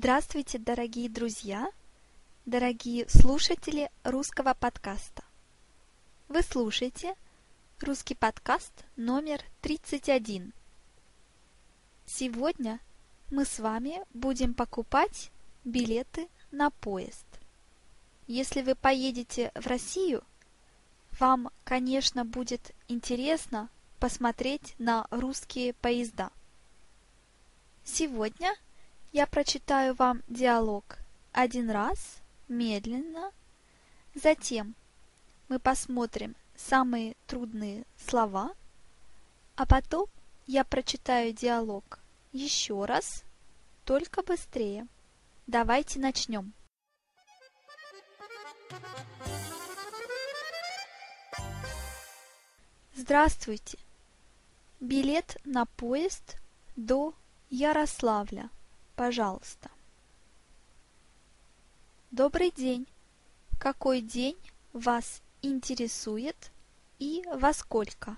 Здравствуйте, дорогие друзья, дорогие слушатели русского подкаста. Вы слушаете русский подкаст номер 31. Сегодня мы с вами будем покупать билеты на поезд. Если вы поедете в Россию, вам, конечно, будет интересно посмотреть на русские поезда. Сегодня я прочитаю вам диалог один раз, медленно, затем мы посмотрим самые трудные слова, а потом я прочитаю диалог еще раз, только быстрее. Давайте начнем. Здравствуйте! Билет на поезд до Ярославля, пожалуйста. Добрый день! Какой день вас интересует и во сколько?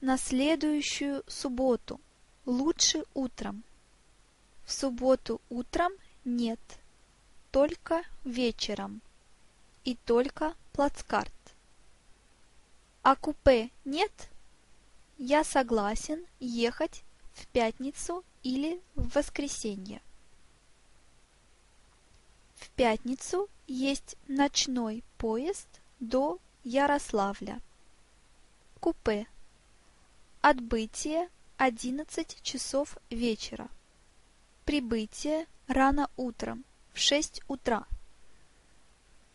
На следующую субботу. Лучше утром. В субботу утром нет, только вечером и только плацкарт. А купе нет? Я согласен ехать в пятницу или в воскресенье. В пятницу есть ночной поезд до Ярославля. Купе. Отбытие 11 часов вечера. Прибытие рано утром в 6 утра.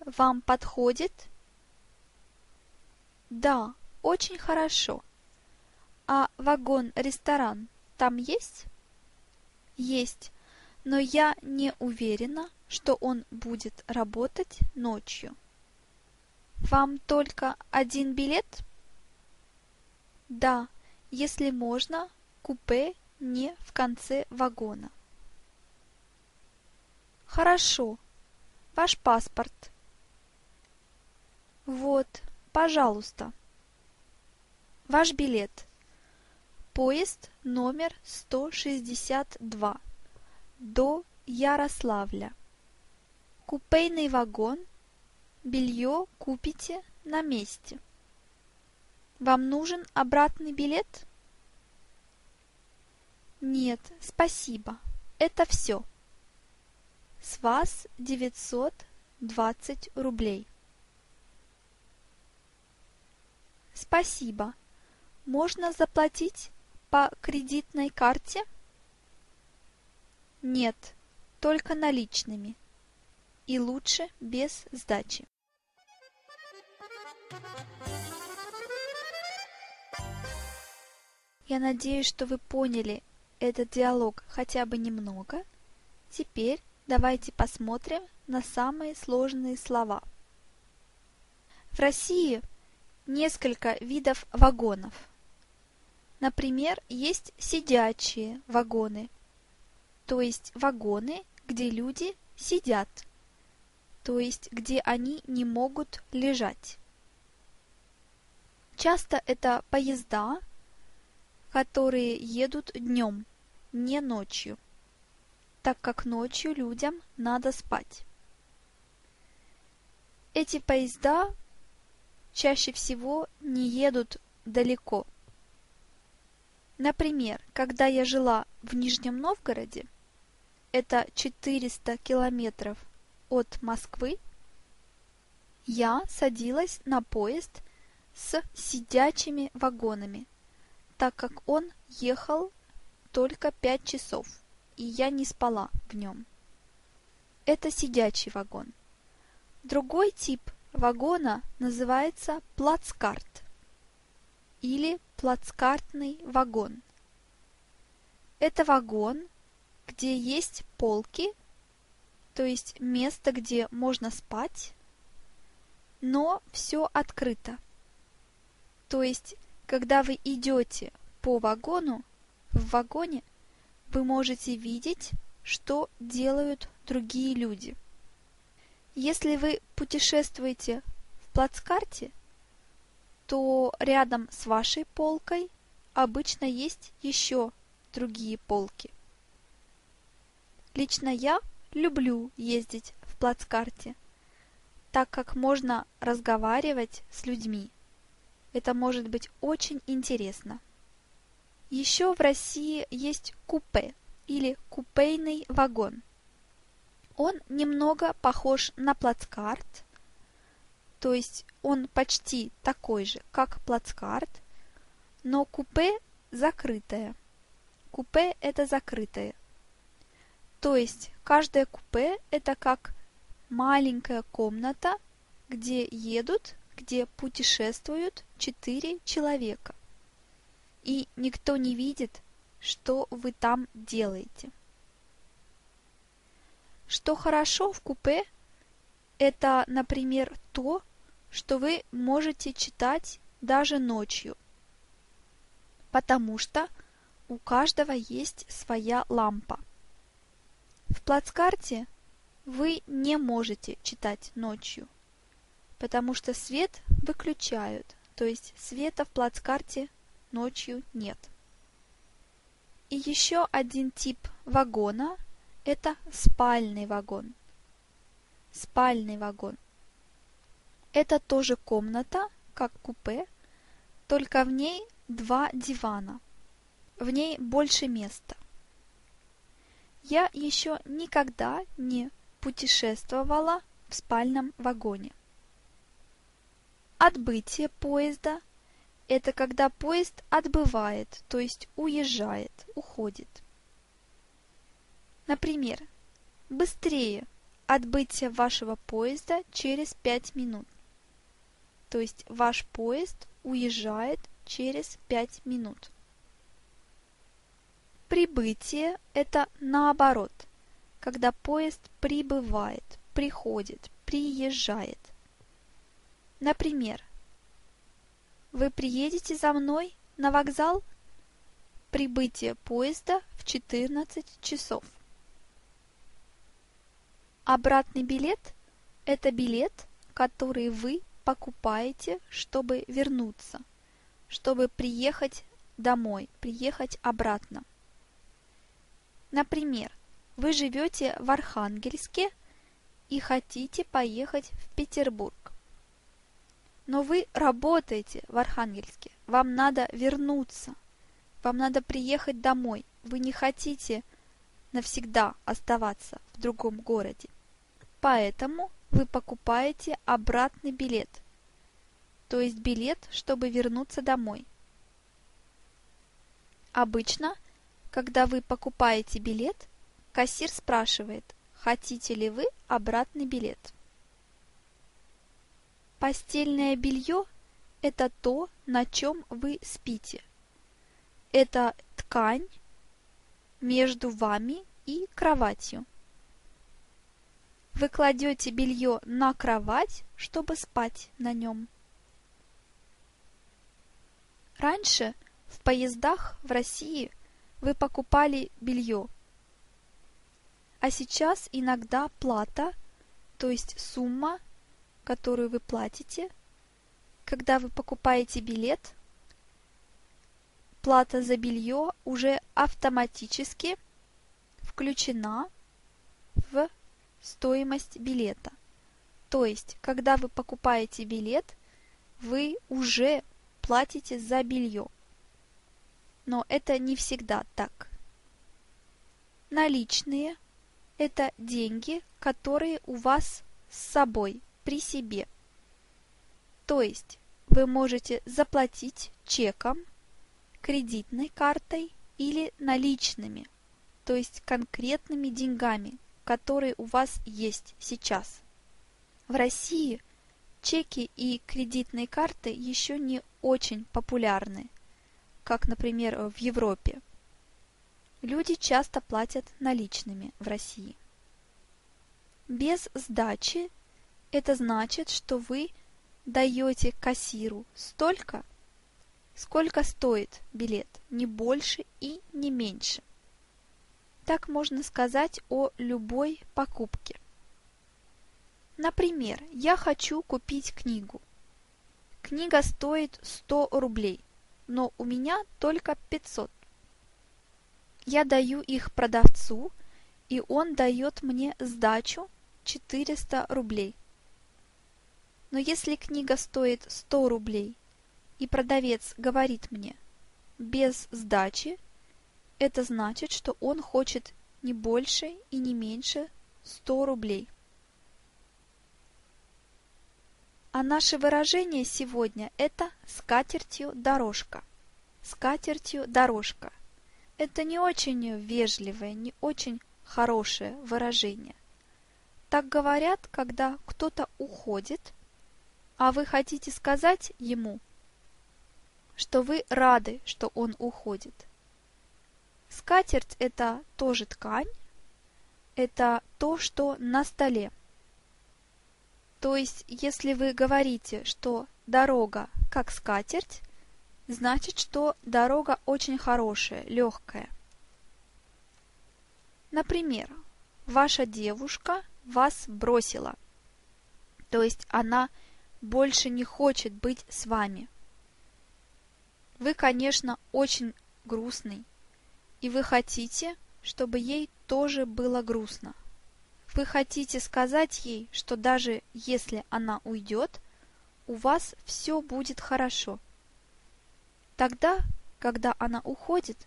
Вам подходит? Да, очень хорошо. А вагон-ресторан там есть? Есть, но я не уверена, что он будет работать ночью. Вам только один билет? Да, если можно, купе не в конце вагона. Хорошо. Ваш паспорт. Вот, пожалуйста. Ваш билет. Поезд номер 162 до Ярославля. Купейный вагон. Белье купите на месте. Вам нужен обратный билет? Нет, спасибо. Это все. С вас 920 рублей. Спасибо. Можно заплатить по кредитной карте? Нет, только наличными. И лучше без сдачи. Я надеюсь, что вы поняли этот диалог хотя бы немного. Теперь давайте посмотрим на самые сложные слова. В России несколько видов вагонов – Например, есть сидячие вагоны, то есть вагоны, где люди сидят, то есть где они не могут лежать. Часто это поезда, которые едут днем, не ночью, так как ночью людям надо спать. Эти поезда чаще всего не едут далеко – Например, когда я жила в Нижнем Новгороде, это 400 километров от Москвы, я садилась на поезд с сидячими вагонами, так как он ехал только 5 часов, и я не спала в нем. Это сидячий вагон. Другой тип вагона называется плацкарт или плацкартный вагон. Это вагон, где есть полки, то есть место, где можно спать, но все открыто. То есть, когда вы идете по вагону, в вагоне вы можете видеть, что делают другие люди. Если вы путешествуете в плацкарте – то рядом с вашей полкой обычно есть еще другие полки. Лично я люблю ездить в плацкарте, так как можно разговаривать с людьми. Это может быть очень интересно. Еще в России есть купе или купейный вагон. Он немного похож на плацкарт, то есть он почти такой же, как плацкарт, но купе закрытое. Купе это закрытое. То есть каждое купе это как маленькая комната, где едут, где путешествуют четыре человека. И никто не видит, что вы там делаете. Что хорошо в купе, это, например, то, что вы можете читать даже ночью, потому что у каждого есть своя лампа. В плацкарте вы не можете читать ночью, потому что свет выключают, то есть света в плацкарте ночью нет. И еще один тип вагона – это спальный вагон. Спальный вагон. Это тоже комната, как купе, только в ней два дивана. В ней больше места. Я еще никогда не путешествовала в спальном вагоне. Отбытие поезда – это когда поезд отбывает, то есть уезжает, уходит. Например, быстрее отбытие вашего поезда через 5 минут. То есть ваш поезд уезжает через 5 минут. Прибытие – это наоборот, когда поезд прибывает, приходит, приезжает. Например, вы приедете за мной на вокзал? Прибытие поезда в 14 часов. Обратный билет – это билет, который вы покупаете, чтобы вернуться, чтобы приехать домой, приехать обратно. Например, вы живете в Архангельске и хотите поехать в Петербург. Но вы работаете в Архангельске, вам надо вернуться, вам надо приехать домой, вы не хотите навсегда оставаться в другом городе. Поэтому вы покупаете обратный билет, то есть билет, чтобы вернуться домой. Обычно когда вы покупаете билет, кассир спрашивает, хотите ли вы обратный билет. Постельное белье – это то, на чем вы спите. Это ткань между вами и кроватью. Вы кладете белье на кровать, чтобы спать на нем. Раньше в поездах в России – вы покупали белье. А сейчас иногда плата, то есть сумма, которую вы платите, когда вы покупаете билет, плата за белье уже автоматически включена в стоимость билета. То есть, когда вы покупаете билет, вы уже платите за белье но это не всегда так. Наличные – это деньги, которые у вас с собой, при себе. То есть вы можете заплатить чеком, кредитной картой или наличными, то есть конкретными деньгами, которые у вас есть сейчас. В России чеки и кредитные карты еще не очень популярны – как, например, в Европе. Люди часто платят наличными в России. Без сдачи это значит, что вы даете кассиру столько, сколько стоит билет, не больше и не меньше. Так можно сказать о любой покупке. Например, я хочу купить книгу. Книга стоит 100 рублей – но у меня только 500. Я даю их продавцу, и он дает мне сдачу 400 рублей. Но если книга стоит 100 рублей, и продавец говорит мне без сдачи, это значит, что он хочет не больше и не меньше 100 рублей. А наше выражение сегодня это скатертью дорожка. Скатертью дорожка. Это не очень вежливое, не очень хорошее выражение. Так говорят, когда кто-то уходит, а вы хотите сказать ему, что вы рады, что он уходит. Скатерть – это тоже ткань, это то, что на столе – то есть, если вы говорите, что дорога как скатерть, значит, что дорога очень хорошая, легкая. Например, ваша девушка вас бросила, то есть она больше не хочет быть с вами. Вы, конечно, очень грустный, и вы хотите, чтобы ей тоже было грустно. Вы хотите сказать ей, что даже если она уйдет, у вас все будет хорошо. Тогда, когда она уходит,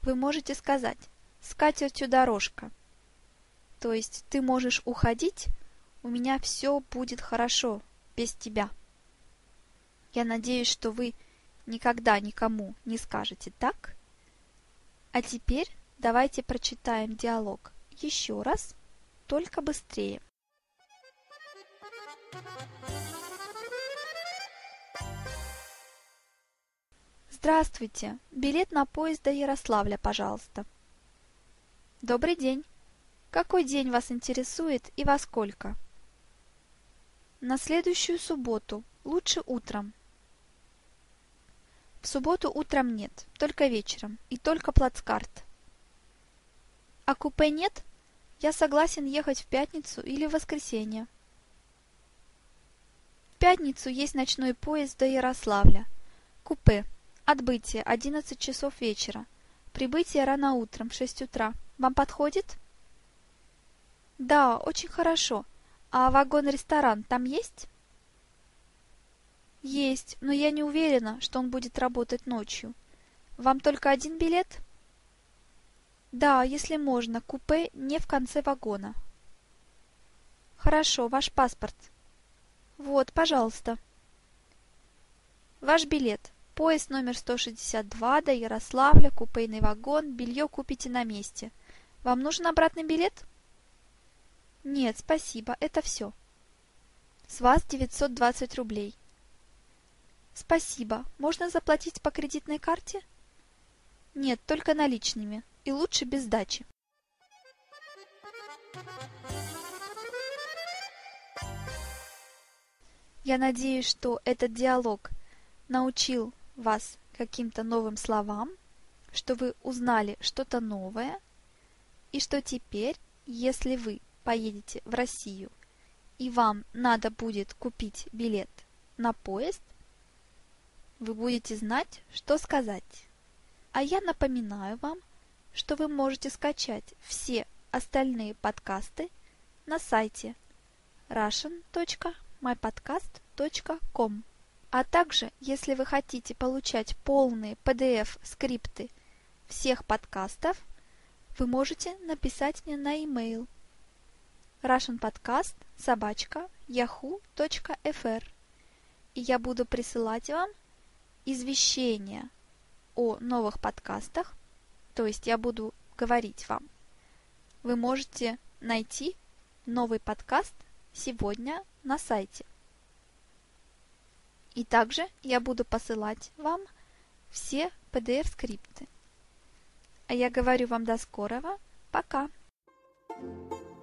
вы можете сказать «с катертью дорожка». То есть ты можешь уходить, у меня все будет хорошо без тебя. Я надеюсь, что вы никогда никому не скажете так. А теперь давайте прочитаем диалог еще раз только быстрее. Здравствуйте! Билет на поезд до Ярославля, пожалуйста. Добрый день! Какой день вас интересует и во сколько? На следующую субботу, лучше утром. В субботу утром нет, только вечером и только плацкарт. А купе нет? Я согласен ехать в пятницу или в воскресенье. В пятницу есть ночной поезд до Ярославля. Купе. Отбытие 11 часов вечера. Прибытие рано утром в 6 утра. Вам подходит? Да, очень хорошо. А вагон-ресторан там есть? Есть, но я не уверена, что он будет работать ночью. Вам только один билет? Да, если можно, купе не в конце вагона. Хорошо, ваш паспорт. Вот, пожалуйста. Ваш билет. Поезд номер 162 до Ярославля, купейный вагон, белье купите на месте. Вам нужен обратный билет? Нет, спасибо, это все. С вас 920 рублей. Спасибо. Можно заплатить по кредитной карте? Нет, только наличными и лучше без сдачи. Я надеюсь, что этот диалог научил вас каким-то новым словам, что вы узнали что-то новое, и что теперь, если вы поедете в Россию и вам надо будет купить билет на поезд, вы будете знать, что сказать. А я напоминаю вам, что вы можете скачать все остальные подкасты на сайте russian.mypodcast.com. А также, если вы хотите получать полные PDF-скрипты всех подкастов, вы можете написать мне на e-mail russianpodcast и я буду присылать вам извещения о новых подкастах то есть я буду говорить вам. Вы можете найти новый подкаст сегодня на сайте. И также я буду посылать вам все PDF-скрипты. А я говорю вам до скорого. Пока! thank you